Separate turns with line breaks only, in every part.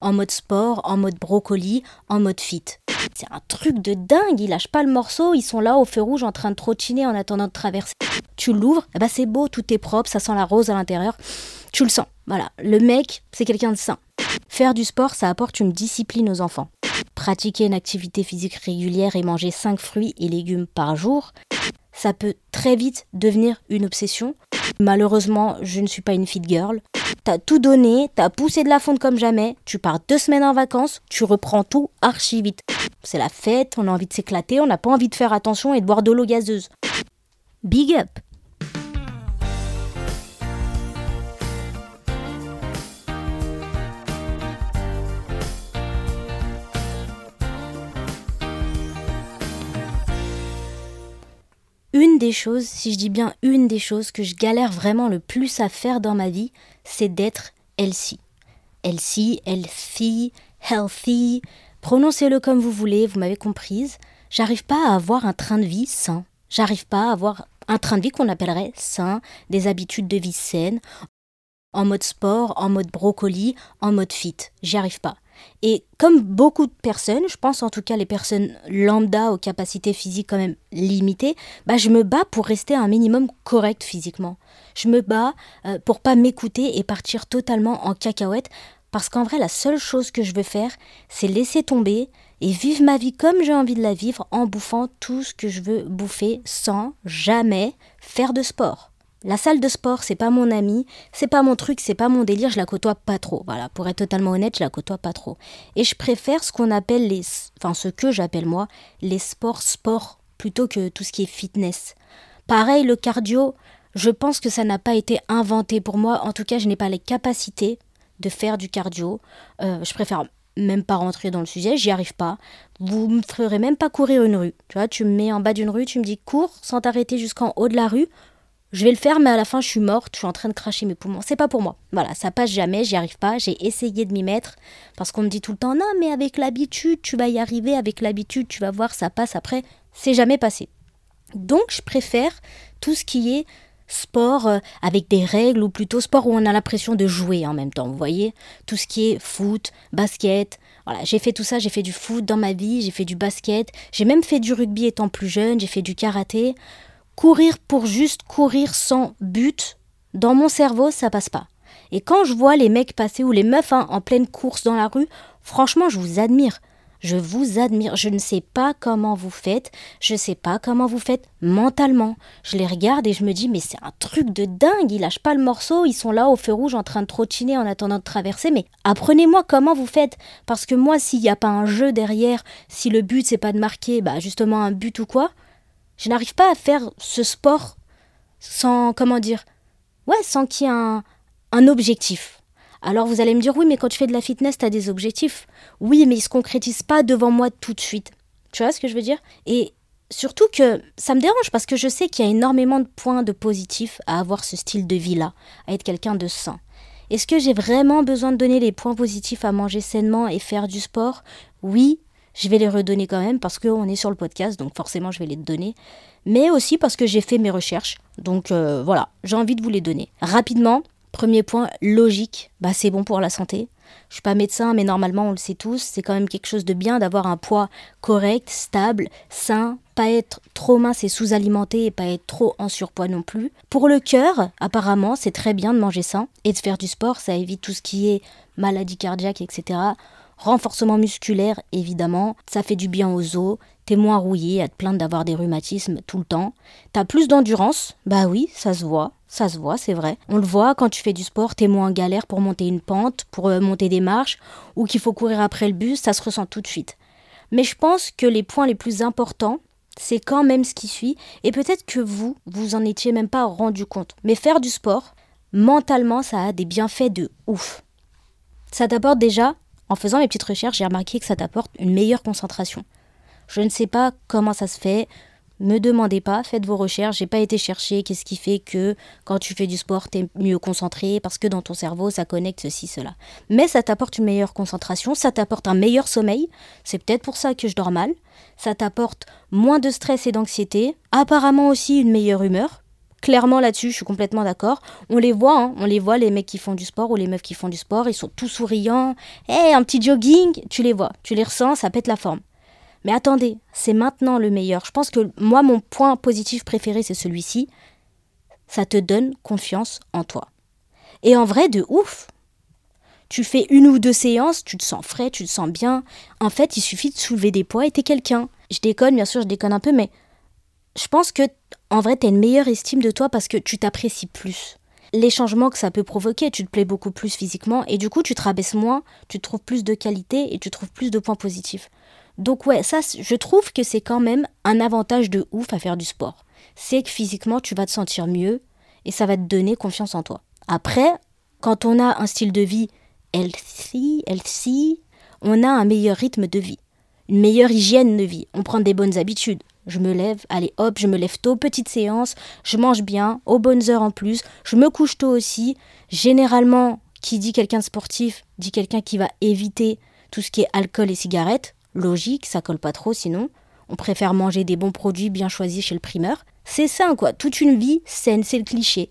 en mode sport, en mode brocoli, en mode fit. C'est un truc de dingue, ils lâchent pas le morceau, ils sont là au feu rouge en train de trottiner en attendant de traverser. Tu l'ouvres, ben c'est beau, tout est propre, ça sent la rose à l'intérieur. Tu le sens. Voilà, le mec, c'est quelqu'un de sain. Faire du sport, ça apporte une discipline aux enfants. Pratiquer une activité physique régulière et manger 5 fruits et légumes par jour, ça peut très vite devenir une obsession. Malheureusement, je ne suis pas une fit girl. T'as tout donné, t'as poussé de la fonte comme jamais, tu pars deux semaines en vacances, tu reprends tout archi vite. C'est la fête, on a envie de s'éclater, on n'a pas envie de faire attention et de boire de l'eau gazeuse. Big up Une des choses, si je dis bien une des choses que je galère vraiment le plus à faire dans ma vie, c'est d'être healthy. Healthy, healthy, healthy, prononcez-le comme vous voulez, vous m'avez comprise. J'arrive pas à avoir un train de vie sain. J'arrive pas à avoir un train de vie qu'on appellerait sain, des habitudes de vie saines, en mode sport, en mode brocoli, en mode fit. J'y arrive pas. Et comme beaucoup de personnes, je pense en tout cas les personnes lambda aux capacités physiques quand même limitées, bah je me bats pour rester un minimum correct physiquement. Je me bats euh, pour pas m'écouter et partir totalement en cacahuète parce qu'en vrai la seule chose que je veux faire, c'est laisser tomber et vivre ma vie comme j'ai envie de la vivre en bouffant tout ce que je veux bouffer sans jamais faire de sport. La salle de sport, c'est pas mon ami, c'est pas mon truc, c'est pas mon délire, je la côtoie pas trop. Voilà, pour être totalement honnête, je la côtoie pas trop. Et je préfère ce qu'on appelle les enfin ce que j'appelle moi les sports sport plutôt que tout ce qui est fitness. Pareil le cardio, je pense que ça n'a pas été inventé pour moi, en tout cas, je n'ai pas les capacités de faire du cardio. Euh, je préfère même pas rentrer dans le sujet, j'y arrive pas. Vous me ferez même pas courir une rue. Tu vois, tu me mets en bas d'une rue, tu me dis cours sans t'arrêter jusqu'en haut de la rue je vais le faire, mais à la fin, je suis morte, je suis en train de cracher mes poumons. C'est pas pour moi. Voilà, ça passe jamais, j'y arrive pas. J'ai essayé de m'y mettre parce qu'on me dit tout le temps non, mais avec l'habitude, tu vas y arriver, avec l'habitude, tu vas voir, ça passe après. C'est jamais passé. Donc, je préfère tout ce qui est sport euh, avec des règles ou plutôt sport où on a l'impression de jouer en même temps. Vous voyez, tout ce qui est foot, basket. Voilà, j'ai fait tout ça, j'ai fait du foot dans ma vie, j'ai fait du basket, j'ai même fait du rugby étant plus jeune, j'ai fait du karaté. Courir pour juste courir sans but, dans mon cerveau, ça passe pas. Et quand je vois les mecs passer ou les meufs hein, en pleine course dans la rue, franchement, je vous admire. Je vous admire. Je ne sais pas comment vous faites. Je ne sais pas comment vous faites mentalement. Je les regarde et je me dis, mais c'est un truc de dingue. Ils lâchent pas le morceau. Ils sont là au feu rouge en train de trottiner en attendant de traverser. Mais apprenez-moi comment vous faites. Parce que moi, s'il n'y a pas un jeu derrière, si le but c'est pas de marquer, bah justement un but ou quoi, je n'arrive pas à faire ce sport sans, comment dire, ouais, sans qu'il y ait un, objectif. Alors vous allez me dire, oui, mais quand tu fais de la fitness, tu as des objectifs. Oui, mais ils ne se concrétisent pas devant moi tout de suite. Tu vois ce que je veux dire? Et surtout que ça me dérange parce que je sais qu'il y a énormément de points de positifs à avoir ce style de vie-là, à être quelqu'un de sain. Est-ce que j'ai vraiment besoin de donner les points positifs à manger sainement et faire du sport? Oui, je vais les redonner quand même parce qu'on est sur le podcast, donc forcément je vais les donner. Mais aussi parce que j'ai fait mes recherches. Donc euh, voilà, j'ai envie de vous les donner. Rapidement, premier point, logique, bah, c'est bon pour la santé. Je suis pas médecin, mais normalement on le sait tous, c'est quand même quelque chose de bien d'avoir un poids correct, stable, sain, pas être trop mince et sous-alimenté et pas être trop en surpoids non plus. Pour le cœur, apparemment, c'est très bien de manger sain et de faire du sport, ça évite tout ce qui est maladie cardiaque, etc. Renforcement musculaire, évidemment, ça fait du bien aux os, t'es moins rouillé à te plaindre d'avoir des rhumatismes tout le temps. T'as plus d'endurance, bah oui, ça se voit, ça se voit, c'est vrai. On le voit quand tu fais du sport, t'es moins en galère pour monter une pente, pour euh, monter des marches, ou qu'il faut courir après le bus, ça se ressent tout de suite. Mais je pense que les points les plus importants, c'est quand même ce qui suit, et peut-être que vous, vous en étiez même pas rendu compte. Mais faire du sport, mentalement, ça a des bienfaits de ouf. Ça t'apporte déjà en faisant mes petites recherches, j'ai remarqué que ça t'apporte une meilleure concentration. Je ne sais pas comment ça se fait. Me demandez pas, faites vos recherches. J'ai pas été chercher qu'est-ce qui fait que quand tu fais du sport, tu es mieux concentré parce que dans ton cerveau, ça connecte ceci, cela. Mais ça t'apporte une meilleure concentration, ça t'apporte un meilleur sommeil. C'est peut-être pour ça que je dors mal. Ça t'apporte moins de stress et d'anxiété. Apparemment aussi une meilleure humeur Clairement là-dessus, je suis complètement d'accord. On les voit, hein. on les voit, les mecs qui font du sport ou les meufs qui font du sport, ils sont tout souriants. Hé, un petit jogging, tu les vois, tu les ressens, ça pète la forme. Mais attendez, c'est maintenant le meilleur. Je pense que moi, mon point positif préféré, c'est celui-ci. Ça te donne confiance en toi. Et en vrai, de ouf. Tu fais une ou deux séances, tu te sens frais, tu te sens bien. En fait, il suffit de soulever des poids et t'es quelqu'un. Je déconne, bien sûr, je déconne un peu, mais je pense que en vrai, t'as une meilleure estime de toi parce que tu t'apprécies plus. Les changements que ça peut provoquer, tu te plais beaucoup plus physiquement et du coup, tu te rabaisses moins, tu trouves plus de qualité et tu trouves plus de points positifs. Donc ouais, ça, je trouve que c'est quand même un avantage de ouf à faire du sport. C'est que physiquement, tu vas te sentir mieux et ça va te donner confiance en toi. Après, quand on a un style de vie healthy, healthy, on a un meilleur rythme de vie, une meilleure hygiène de vie, on prend des bonnes habitudes. Je me lève, allez hop, je me lève tôt, petite séance, je mange bien, aux bonnes heures en plus, je me couche tôt aussi. Généralement, qui dit quelqu'un de sportif, dit quelqu'un qui va éviter tout ce qui est alcool et cigarettes. Logique, ça colle pas trop sinon. On préfère manger des bons produits bien choisis chez le primeur. C'est sain quoi, toute une vie saine, c'est le cliché.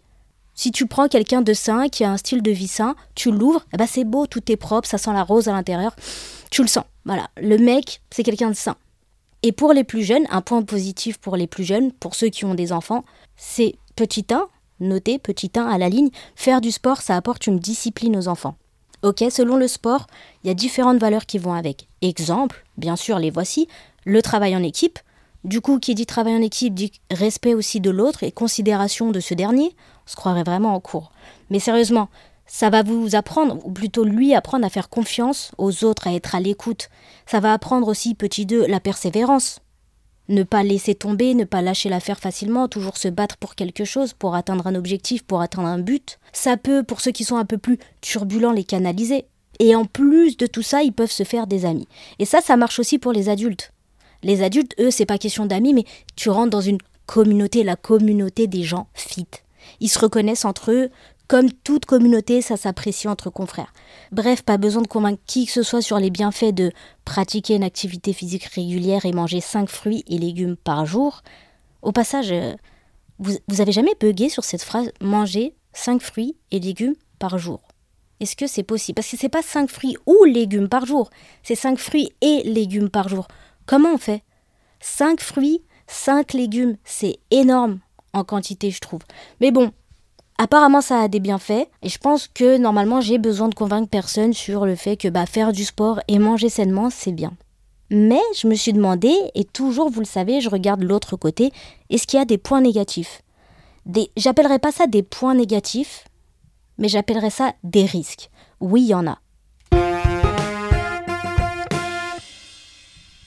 Si tu prends quelqu'un de sain, qui a un style de vie sain, tu l'ouvres, eh ben c'est beau, tout est propre, ça sent la rose à l'intérieur. Tu le sens. Voilà, le mec, c'est quelqu'un de sain. Et pour les plus jeunes, un point positif pour les plus jeunes, pour ceux qui ont des enfants, c'est petit 1, notez petit 1 à la ligne, faire du sport, ça apporte une discipline aux enfants. Ok, selon le sport, il y a différentes valeurs qui vont avec. Exemple, bien sûr, les voici, le travail en équipe. Du coup, qui dit travail en équipe dit respect aussi de l'autre et considération de ce dernier on se croirait vraiment en cours. Mais sérieusement, ça va vous apprendre, ou plutôt lui apprendre à faire confiance aux autres, à être à l'écoute. Ça va apprendre aussi, petit 2, la persévérance. Ne pas laisser tomber, ne pas lâcher l'affaire facilement, toujours se battre pour quelque chose, pour atteindre un objectif, pour atteindre un but. Ça peut, pour ceux qui sont un peu plus turbulents, les canaliser. Et en plus de tout ça, ils peuvent se faire des amis. Et ça, ça marche aussi pour les adultes. Les adultes, eux, c'est pas question d'amis, mais tu rentres dans une communauté, la communauté des gens fit. Ils se reconnaissent entre eux. Comme toute communauté, ça s'apprécie entre confrères. Bref, pas besoin de convaincre qui que ce soit sur les bienfaits de pratiquer une activité physique régulière et manger 5 fruits et légumes par jour. Au passage, euh, vous, vous avez jamais bugué sur cette phrase manger 5 fruits et légumes par jour Est-ce que c'est possible? Parce que c'est pas 5 fruits ou légumes par jour, c'est 5 fruits et légumes par jour. Comment on fait? 5 fruits, 5 légumes, c'est énorme en quantité, je trouve. Mais bon, apparemment ça a des bienfaits et je pense que normalement j'ai besoin de convaincre personne sur le fait que bah, faire du sport et manger sainement c'est bien. Mais je me suis demandé, et toujours vous le savez, je regarde l'autre côté, est-ce qu'il y a des points négatifs? Des... J'appellerais pas ça des points négatifs, mais j'appellerais ça des risques. Oui, il y en a.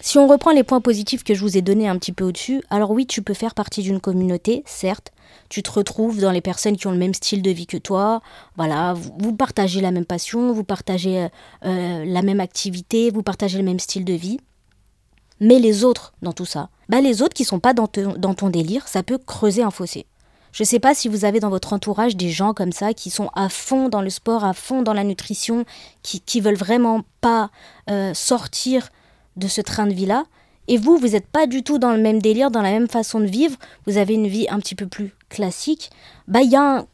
Si on reprend les points positifs que je vous ai donnés un petit peu au-dessus, alors oui, tu peux faire partie d'une communauté, certes. Tu te retrouves dans les personnes qui ont le même style de vie que toi. Voilà, vous, partagez la même passion, vous partagez euh, euh, la même activité, vous partagez le même style de vie. Mais les autres dans tout ça, bah les autres qui sont pas dans, ton délire, ça peut creuser un fossé. Je ne sais pas si vous avez dans votre entourage des gens comme ça qui sont à fond dans le sport, à fond dans la nutrition, qui, qui veulent vraiment pas euh, sortir de ce train de vie-là. Et vous, vous n'êtes pas du tout dans le même délire, dans la même façon de vivre, vous avez une vie un petit peu plus classique, bah il y, a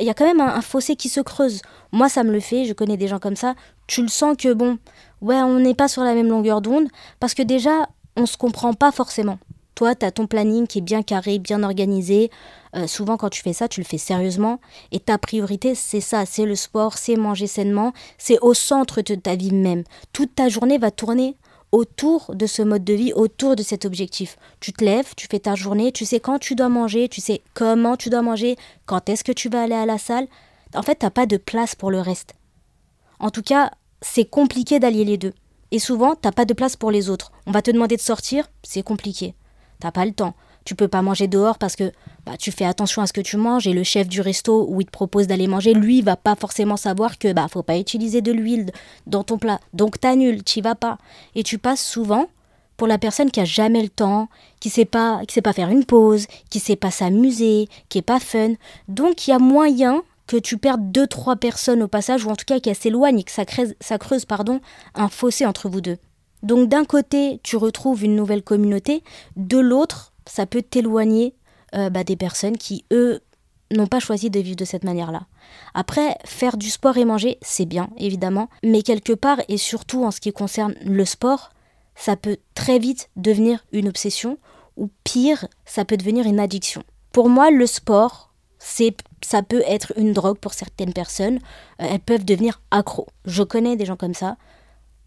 y a quand même un, fossé qui se creuse. Moi, ça me le fait, je connais des gens comme ça. Tu le sens que, bon, ouais, on n'est pas sur la même longueur d'onde, parce que déjà, on ne se comprend pas forcément. Toi, tu as ton planning qui est bien carré, bien organisé. Euh, souvent, quand tu fais ça, tu le fais sérieusement. Et ta priorité, c'est ça, c'est le sport, c'est manger sainement, c'est au centre de ta vie même. Toute ta journée va tourner autour de ce mode de vie, autour de cet objectif. Tu te lèves, tu fais ta journée, tu sais quand tu dois manger, tu sais comment tu dois manger, quand est-ce que tu vas aller à la salle. En fait, tu n'as pas de place pour le reste. En tout cas, c'est compliqué d'allier les deux. Et souvent, tu n'as pas de place pour les autres. On va te demander de sortir, c'est compliqué. T'as pas le temps tu peux pas manger dehors parce que bah, tu fais attention à ce que tu manges et le chef du resto où il te propose d'aller manger, lui, va pas forcément savoir que bah faut pas utiliser de l'huile dans ton plat. Donc t'annules, t'y vas pas. Et tu passes souvent pour la personne qui a jamais le temps, qui sait pas, qui sait pas faire une pause, qui sait pas s'amuser, qui est pas fun. Donc il y a moyen que tu perdes deux trois personnes au passage ou en tout cas qu'elles s'éloignent et que ça creuse, ça creuse pardon un fossé entre vous deux. Donc d'un côté, tu retrouves une nouvelle communauté, de l'autre, ça peut t'éloigner euh, bah, des personnes qui, eux, n'ont pas choisi de vivre de cette manière-là. Après, faire du sport et manger, c'est bien, évidemment, mais quelque part, et surtout en ce qui concerne le sport, ça peut très vite devenir une obsession, ou pire, ça peut devenir une addiction. Pour moi, le sport, c'est ça peut être une drogue pour certaines personnes. Euh, elles peuvent devenir accros. Je connais des gens comme ça,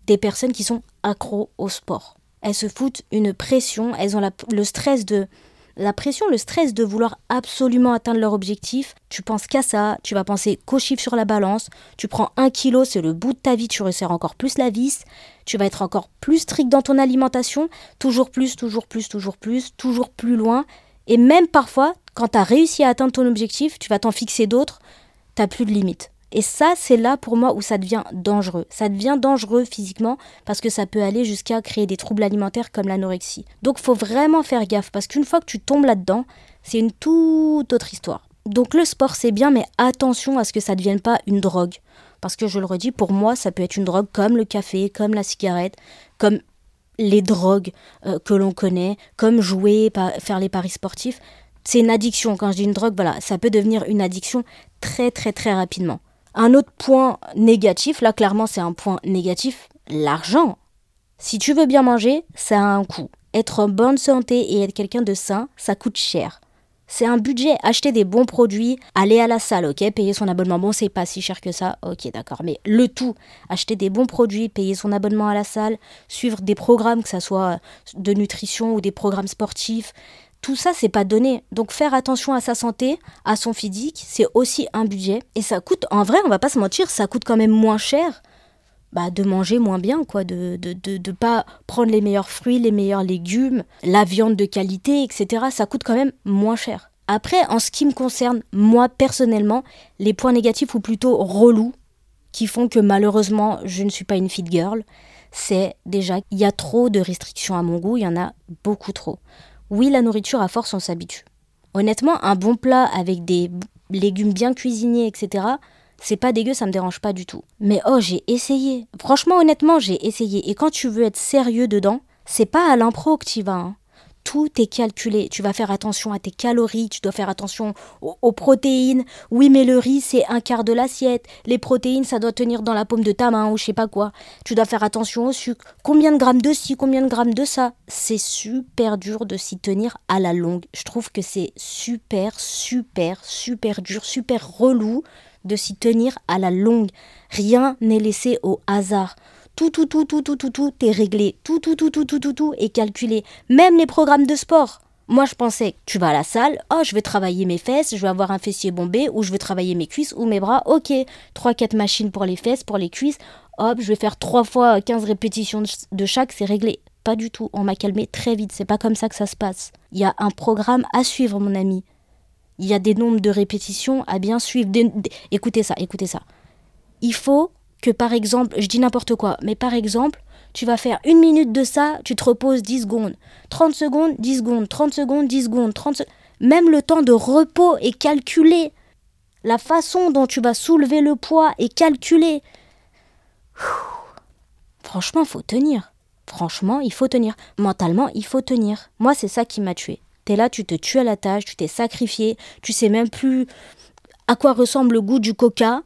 des personnes qui sont accros au sport. Elles se foutent une pression, elles ont le stress de la pression, le stress de vouloir absolument atteindre leur objectif, tu penses qu'à ça, tu vas penser qu'au chiffre sur la balance, tu prends un kilo, c'est le bout de ta vie, tu resserres encore plus la vis, tu vas être encore plus strict dans ton alimentation, toujours plus, toujours plus, toujours plus, toujours plus loin, et même parfois, quand tu as réussi à atteindre ton objectif, tu vas t'en fixer d'autres, tu plus de limites. Et ça, c'est là pour moi où ça devient dangereux. Ça devient dangereux physiquement parce que ça peut aller jusqu'à créer des troubles alimentaires comme l'anorexie. Donc faut vraiment faire gaffe parce qu'une fois que tu tombes là-dedans, c'est une toute autre histoire. Donc le sport c'est bien mais attention à ce que ça ne devienne pas une drogue. Parce que je le redis, pour moi ça peut être une drogue comme le café, comme la cigarette, comme les drogues euh, que l'on connaît, comme jouer, faire les paris sportifs. C'est une addiction. Quand je dis une drogue, voilà, ça peut devenir une addiction très très très rapidement. Un autre point négatif, là clairement c'est un point négatif, l'argent. Si tu veux bien manger, ça a un coût. Être en bonne santé et être quelqu'un de sain, ça coûte cher. C'est un budget, acheter des bons produits, aller à la salle, ok, payer son abonnement, bon c'est pas si cher que ça, ok d'accord, mais le tout, acheter des bons produits, payer son abonnement à la salle, suivre des programmes, que ce soit de nutrition ou des programmes sportifs, tout ça, c'est pas donné. Donc faire attention à sa santé, à son physique, c'est aussi un budget. Et ça coûte, en vrai, on va pas se mentir, ça coûte quand même moins cher bah, de manger moins bien, quoi, de ne de, de, pas prendre les meilleurs fruits, les meilleurs légumes, la viande de qualité, etc. Ça coûte quand même moins cher. Après, en ce qui me concerne, moi personnellement, les points négatifs ou plutôt relous qui font que malheureusement je ne suis pas une fit girl, c'est déjà qu'il y a trop de restrictions à mon goût, il y en a beaucoup trop. Oui, la nourriture, à force, on s'habitue. Honnêtement, un bon plat avec des légumes bien cuisinés, etc., c'est pas dégueu, ça me dérange pas du tout. Mais oh, j'ai essayé. Franchement, honnêtement, j'ai essayé. Et quand tu veux être sérieux dedans, c'est pas à l'impro que tu vas. Hein tout est calculé. Tu vas faire attention à tes calories, tu dois faire attention aux, protéines. Oui, mais le riz, c'est un quart de l'assiette. Les protéines, ça doit tenir dans la paume de ta main ou je sais pas quoi. Tu dois faire attention au sucre. Combien de grammes de ci, combien de grammes de ça? C'est super dur de s'y tenir à la longue. Je trouve que c'est super, super, super dur, super relou de s'y tenir à la longue. Rien n'est laissé au hasard. Tout, tout, tout, tout, tout, tout, tout est réglé. Tout, tout, tout, tout, tout, tout, tout est calculé. Même les programmes de sport. Moi, je pensais, tu vas à la salle, oh, je vais travailler mes fesses, je vais avoir un fessier bombé, ou je vais travailler mes cuisses ou mes bras. Ok, 3-4 machines pour les fesses, pour les cuisses. Hop, je vais faire 3 fois 15 répétitions de chaque, c'est réglé. Pas du tout, on m'a calmé très vite, c'est pas comme ça que ça se passe. Il y a un programme à suivre, mon ami. Il y a des nombres de répétitions à bien suivre. Écoutez ça, écoutez ça. Il faut que par exemple, je dis n'importe quoi, mais par exemple, tu vas faire une minute de ça, tu te reposes 10 secondes. 30 secondes, 10 secondes. 30 secondes, 10 secondes. 30 Même le temps de repos est calculé. La façon dont tu vas soulever le poids est calculée. Franchement, il faut tenir. Franchement, il faut tenir. Mentalement, il faut tenir. Moi, c'est ça qui m'a tué. T'es là, tu te tues à la tâche, tu t'es sacrifié, tu sais même plus à quoi ressemble le goût du coca,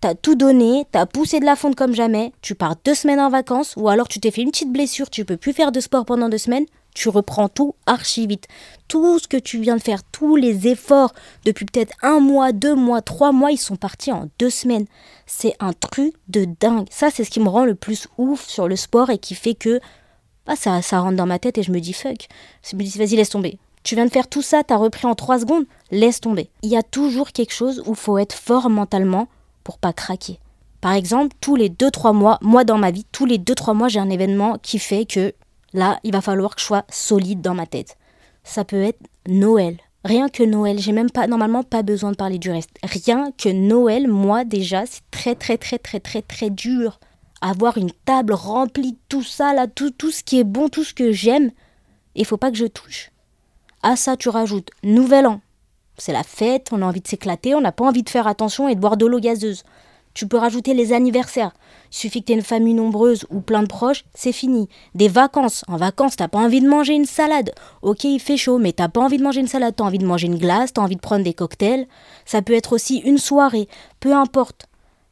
t'as tout donné, t'as poussé de la fonte comme jamais, tu pars deux semaines en vacances, ou alors tu t'es fait une petite blessure, tu peux plus faire de sport pendant deux semaines, tu reprends tout archi vite. Tout ce que tu viens de faire, tous les efforts depuis peut-être un mois, deux mois, trois mois, ils sont partis en deux semaines. C'est un truc de dingue. Ça, c'est ce qui me rend le plus ouf sur le sport et qui fait que bah, ça, ça rentre dans ma tête et je me dis fuck. Je me dis vas-y, laisse tomber. Tu viens de faire tout ça, t'as repris en trois secondes, laisse tomber. Il y a toujours quelque chose où faut être fort mentalement pour pas craquer. Par exemple, tous les 2-3 mois, moi dans ma vie, tous les 2-3 mois, j'ai un événement qui fait que là, il va falloir que je sois solide dans ma tête. Ça peut être Noël. Rien que Noël, j'ai même pas normalement pas besoin de parler du reste. Rien que Noël, moi déjà, c'est très très très très très très dur. Avoir une table remplie de tout ça là, tout, tout ce qui est bon, tout ce que j'aime, il faut pas que je touche. À ça, tu rajoutes Nouvel An, c'est la fête, on a envie de s'éclater, on n'a pas envie de faire attention et de boire de l'eau gazeuse. Tu peux rajouter les anniversaires. Il suffit que tu aies une famille nombreuse ou plein de proches, c'est fini. Des vacances. En vacances, t'as pas envie de manger une salade. Ok, il fait chaud, mais t'as pas envie de manger une salade. T'as envie de manger une glace, t'as envie de prendre des cocktails. Ça peut être aussi une soirée. Peu importe.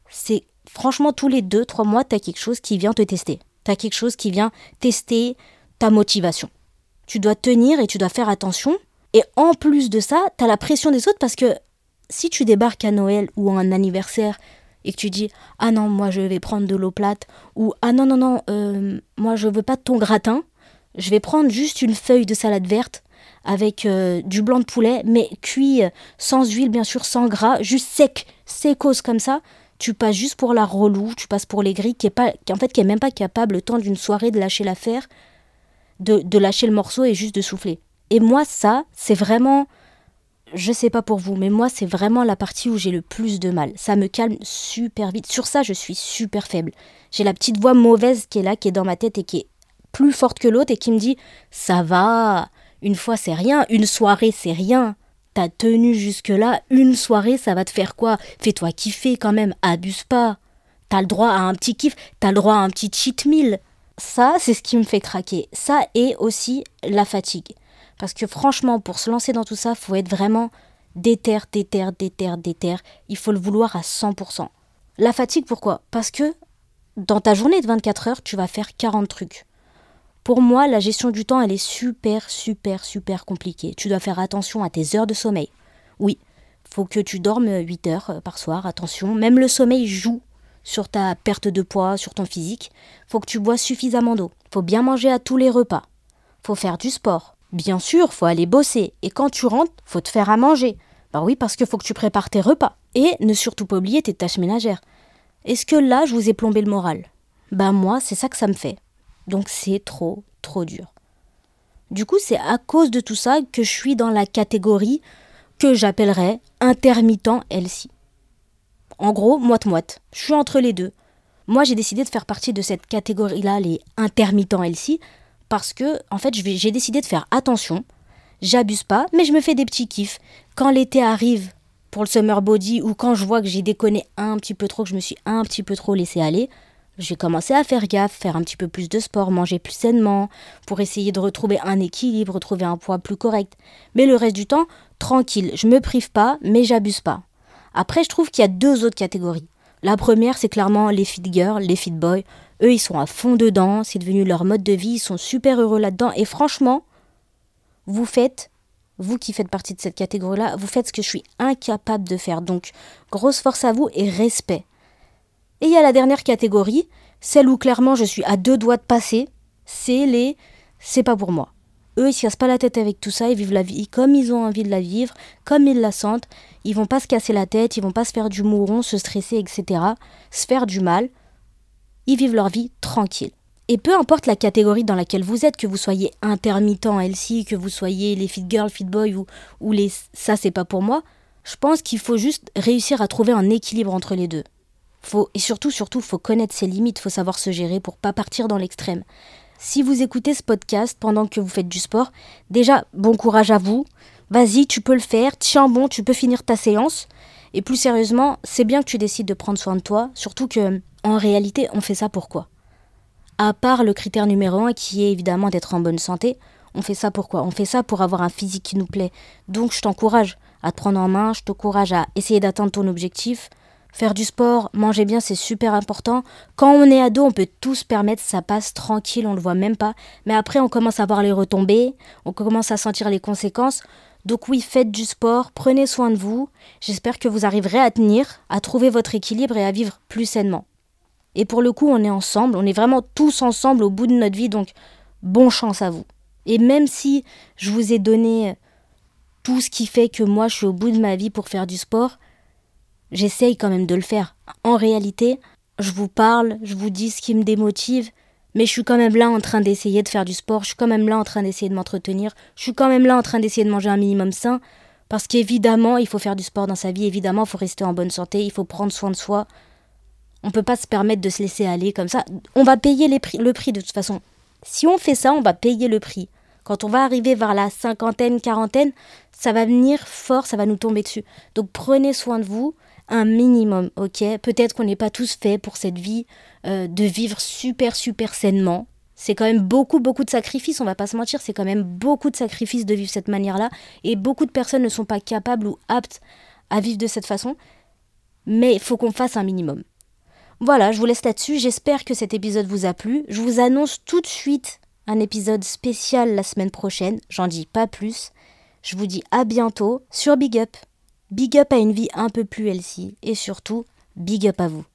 C'est franchement tous les deux, trois mois, t'as quelque chose qui vient te tester. T'as quelque chose qui vient tester ta motivation. Tu dois tenir et tu dois faire attention. Et en plus de ça, t'as la pression des autres parce que si tu débarques à Noël ou à un anniversaire et que tu dis ah non moi je vais prendre de l'eau plate ou ah non non non euh, moi je veux pas de ton gratin je vais prendre juste une feuille de salade verte avec euh, du blanc de poulet mais cuit euh, sans huile bien sûr sans gras juste sec sécose comme ça. Tu passes juste pour la relou tu passes pour les gris qui est pas qui en fait qui est même pas capable le temps d'une soirée de lâcher l'affaire de, de lâcher le morceau et juste de souffler et moi ça c'est vraiment je sais pas pour vous, mais moi, c'est vraiment la partie où j'ai le plus de mal. Ça me calme super vite. Sur ça, je suis super faible. J'ai la petite voix mauvaise qui est là, qui est dans ma tête et qui est plus forte que l'autre et qui me dit Ça va, une fois c'est rien, une soirée c'est rien. T'as tenu jusque-là, une soirée ça va te faire quoi? Fais-toi kiffer quand même, abuse pas. T'as le droit à un petit kiff, t'as le droit à un petit cheat meal. Ça, c'est ce qui me fait craquer. Ça et aussi la fatigue. Parce que franchement, pour se lancer dans tout ça, faut être vraiment déter, déter, déter, déter. Il faut le vouloir à 100%. La fatigue, pourquoi? Parce que dans ta journée de 24 heures, tu vas faire 40 trucs. Pour moi, la gestion du temps, elle est super, super, super compliquée. Tu dois faire attention à tes heures de sommeil. Oui, faut que tu dormes 8 heures euh, par soir, attention. Même le sommeil joue sur ta perte de poids, sur ton physique. Faut que tu bois suffisamment d'eau. Faut bien manger à tous les repas. Faut faire du sport. Bien sûr, faut aller bosser. Et quand tu rentres, faut te faire à manger. Bah oui, parce qu'il faut que tu prépares tes repas. Et ne surtout pas oublier tes tâches ménagères. Est-ce que là, je vous ai plombé le moral? Bah moi, c'est ça que ça me fait. Donc c'est trop, trop dur. Du coup, c'est à cause de tout ça que je suis dans la catégorie que j'appellerais intermittent LC. En gros, moite-moite. Je suis entre les deux. Moi, j'ai décidé de faire partie de cette catégorie-là, les intermittents LC, parce que en fait j'ai décidé de faire attention. J'abuse pas, mais je me fais des petits kiffs. Quand l'été arrive pour le summer body ou quand je vois que j'ai déconné un petit peu trop, que je me suis un petit peu trop laissé aller, j'ai commencé à faire gaffe, faire un petit peu plus de sport, manger plus sainement, pour essayer de retrouver un équilibre, retrouver un poids plus correct. Mais le reste du temps, tranquille, je me prive pas, mais j'abuse pas. Après, je trouve qu'il y a deux autres catégories. La première, c'est clairement les fit girls, les fit boys. Eux, ils sont à fond dedans, c'est devenu leur mode de vie, ils sont super heureux là-dedans. Et franchement, vous faites, vous qui faites partie de cette catégorie-là, vous faites ce que je suis incapable de faire. Donc, grosse force à vous et respect. Et il y a la dernière catégorie, celle où clairement je suis à deux doigts de passer, c'est les c'est pas pour moi. Eux, ils se cassent pas la tête avec tout ça, ils vivent la vie comme ils ont envie de la vivre, comme ils la sentent. Ils vont pas se casser la tête, ils vont pas se faire du mouron, se stresser, etc. Se faire du mal ils vivent leur vie tranquille. Et peu importe la catégorie dans laquelle vous êtes, que vous soyez intermittent LC, que vous soyez les fit girls, fit boys ou, ou les ça c'est pas pour moi, je pense qu'il faut juste réussir à trouver un équilibre entre les deux. Faut, et surtout, surtout, faut connaître ses limites, faut savoir se gérer pour pas partir dans l'extrême. Si vous écoutez ce podcast pendant que vous faites du sport, déjà, bon courage à vous. Vas-y, tu peux le faire. Tiens bon, tu peux finir ta séance. Et plus sérieusement, c'est bien que tu décides de prendre soin de toi, surtout que en réalité, on fait ça pourquoi? À part le critère numéro un qui est évidemment d'être en bonne santé, on fait ça pourquoi? On fait ça pour avoir un physique qui nous plaît. Donc je t'encourage à te prendre en main, je t'encourage à essayer d'atteindre ton objectif. Faire du sport, manger bien, c'est super important. Quand on est ado, on peut tout se permettre, ça passe tranquille, on le voit même pas. Mais après, on commence à voir les retombées, on commence à sentir les conséquences. Donc oui, faites du sport, prenez soin de vous. J'espère que vous arriverez à tenir, à trouver votre équilibre et à vivre plus sainement. Et pour le coup, on est ensemble, on est vraiment tous ensemble au bout de notre vie, donc bon chance à vous. Et même si je vous ai donné tout ce qui fait que moi je suis au bout de ma vie pour faire du sport, j'essaye quand même de le faire. En réalité, je vous parle, je vous dis ce qui me démotive, mais je suis quand même là en train d'essayer de faire du sport, je suis quand même là en train d'essayer de m'entretenir, je suis quand même là en train d'essayer de manger un minimum sain, parce qu'évidemment, il faut faire du sport dans sa vie, évidemment, il faut rester en bonne santé, il faut prendre soin de soi, on peut pas se permettre de se laisser aller comme ça. On va payer le prix de toute façon. Si on fait ça, on va payer le prix. Quand on va arriver vers la cinquantaine, quarantaine, ça va venir fort, ça va nous tomber dessus. Donc prenez soin de vous, un minimum, ok? Peut-être qu'on n'est pas tous faits pour cette vie euh, de vivre super, super sainement. C'est quand même beaucoup, beaucoup de sacrifices, on va pas se mentir, c'est quand même beaucoup de sacrifices de vivre cette manière-là. Et beaucoup de personnes ne sont pas capables ou aptes à vivre de cette façon. Mais il faut qu'on fasse un minimum. Voilà, je vous laisse là-dessus. J'espère que cet épisode vous a plu. Je vous annonce tout de suite un épisode spécial la semaine prochaine. J'en dis pas plus. Je vous dis à bientôt sur Big Up. Big Up à une vie un peu plus healthy. Et surtout, Big Up à vous.